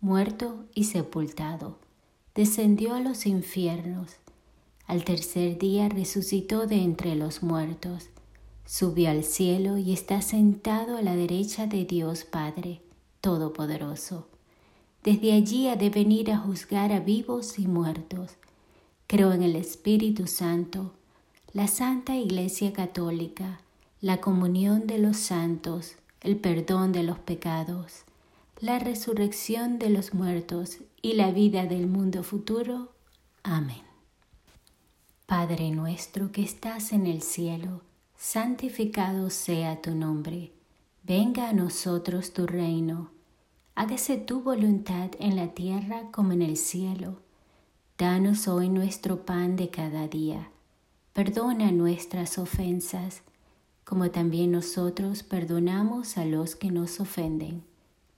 muerto y sepultado. Descendió a los infiernos al tercer día resucitó de entre los muertos, subió al cielo y está sentado a la derecha de Dios Padre Todopoderoso. Desde allí ha de venir a juzgar a vivos y muertos. Creo en el Espíritu Santo, la Santa Iglesia Católica, la comunión de los santos, el perdón de los pecados, la resurrección de los muertos y la vida del mundo futuro. Amén. Padre nuestro que estás en el cielo, santificado sea tu nombre, venga a nosotros tu reino, hágase tu voluntad en la tierra como en el cielo. Danos hoy nuestro pan de cada día, perdona nuestras ofensas, como también nosotros perdonamos a los que nos ofenden.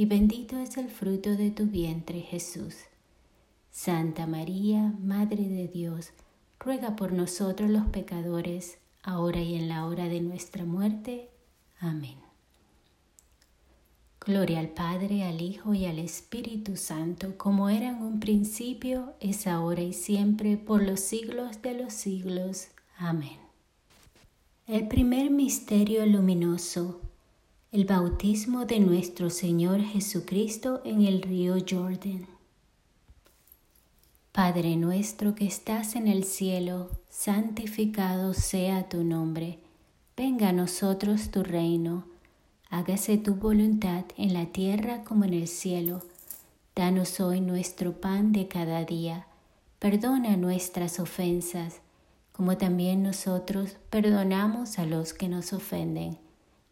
y bendito es el fruto de tu vientre Jesús. Santa María, Madre de Dios, ruega por nosotros los pecadores, ahora y en la hora de nuestra muerte. Amén. Gloria al Padre, al Hijo y al Espíritu Santo, como era en un principio, es ahora y siempre, por los siglos de los siglos. Amén. El primer misterio luminoso, el bautismo de nuestro Señor Jesucristo en el río Jordán. Padre nuestro que estás en el cielo, santificado sea tu nombre. Venga a nosotros tu reino. Hágase tu voluntad en la tierra como en el cielo. Danos hoy nuestro pan de cada día. Perdona nuestras ofensas, como también nosotros perdonamos a los que nos ofenden.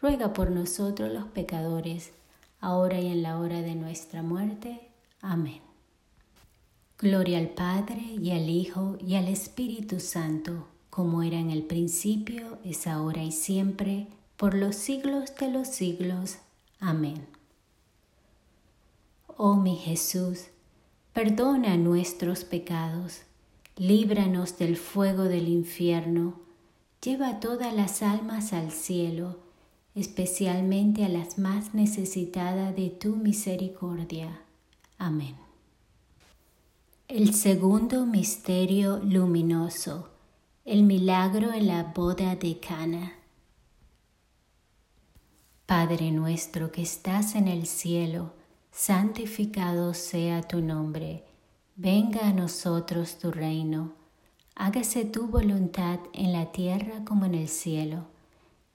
ruega por nosotros los pecadores, ahora y en la hora de nuestra muerte. Amén. Gloria al Padre y al Hijo y al Espíritu Santo, como era en el principio, es ahora y siempre, por los siglos de los siglos. Amén. Oh mi Jesús, perdona nuestros pecados, líbranos del fuego del infierno, lleva todas las almas al cielo, especialmente a las más necesitadas de tu misericordia. Amén. El segundo misterio luminoso, el milagro en la boda de Cana. Padre nuestro que estás en el cielo, santificado sea tu nombre, venga a nosotros tu reino, hágase tu voluntad en la tierra como en el cielo.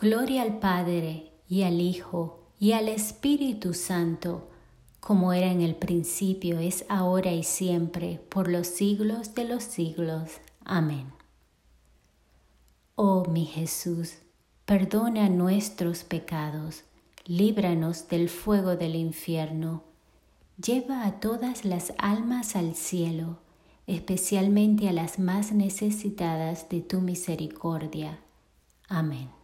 Gloria al Padre y al Hijo y al Espíritu Santo, como era en el principio, es ahora y siempre, por los siglos de los siglos. Amén. Oh mi Jesús, perdona nuestros pecados, líbranos del fuego del infierno, lleva a todas las almas al cielo, especialmente a las más necesitadas de tu misericordia. Amén.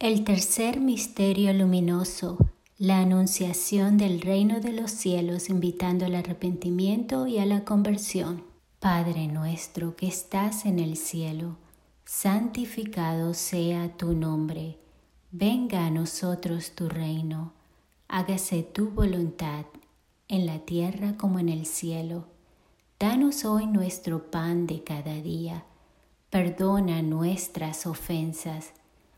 El tercer misterio luminoso, la anunciación del reino de los cielos invitando al arrepentimiento y a la conversión. Padre nuestro que estás en el cielo, santificado sea tu nombre, venga a nosotros tu reino, hágase tu voluntad en la tierra como en el cielo. Danos hoy nuestro pan de cada día, perdona nuestras ofensas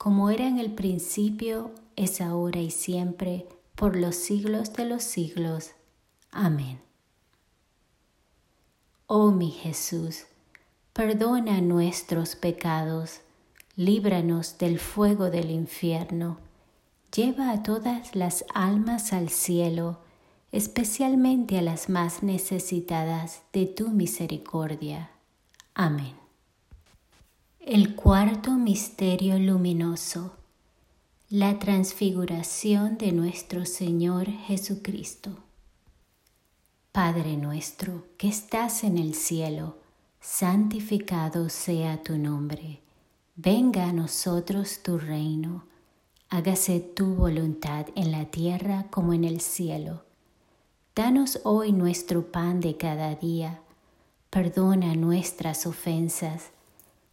como era en el principio, es ahora y siempre, por los siglos de los siglos. Amén. Oh mi Jesús, perdona nuestros pecados líbranos del fuego del infierno, lleva a todas las almas al cielo, especialmente a las más necesitadas de tu misericordia. Amén. El cuarto misterio luminoso, la transfiguración de nuestro Señor Jesucristo. Padre nuestro que estás en el cielo, santificado sea tu nombre Venga a nosotros tu reino, hágase tu voluntad en la tierra como en el cielo. Danos hoy nuestro pan de cada día, perdona nuestras ofensas,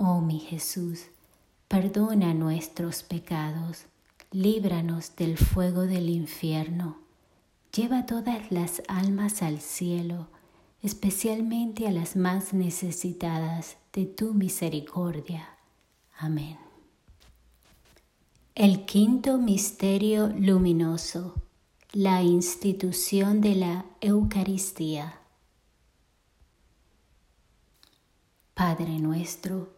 Oh mi Jesús, perdona nuestros pecados, líbranos del fuego del infierno, lleva todas las almas al cielo, especialmente a las más necesitadas de tu misericordia. Amén. El quinto misterio luminoso, la institución de la Eucaristía. Padre nuestro,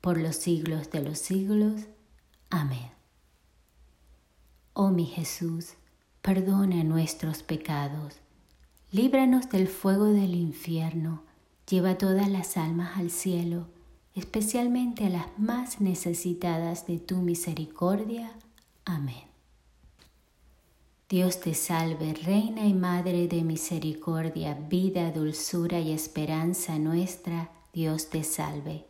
por los siglos de los siglos. Amén. Oh mi Jesús, perdona nuestros pecados, líbranos del fuego del infierno, lleva todas las almas al cielo, especialmente a las más necesitadas de tu misericordia. Amén. Dios te salve, Reina y Madre de Misericordia, vida, dulzura y esperanza nuestra, Dios te salve.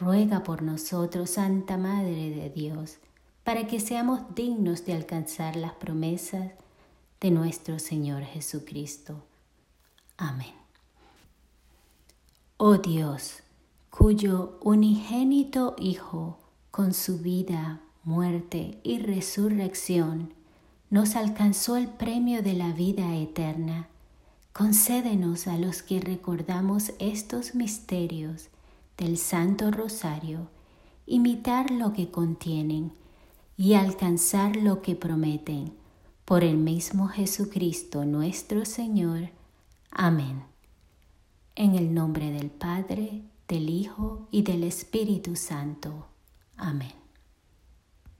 ruega por nosotros, Santa Madre de Dios, para que seamos dignos de alcanzar las promesas de nuestro Señor Jesucristo. Amén. Oh Dios, cuyo unigénito Hijo, con su vida, muerte y resurrección, nos alcanzó el premio de la vida eterna, concédenos a los que recordamos estos misterios, del Santo Rosario, imitar lo que contienen y alcanzar lo que prometen. Por el mismo Jesucristo nuestro Señor. Amén. En el nombre del Padre, del Hijo y del Espíritu Santo. Amén.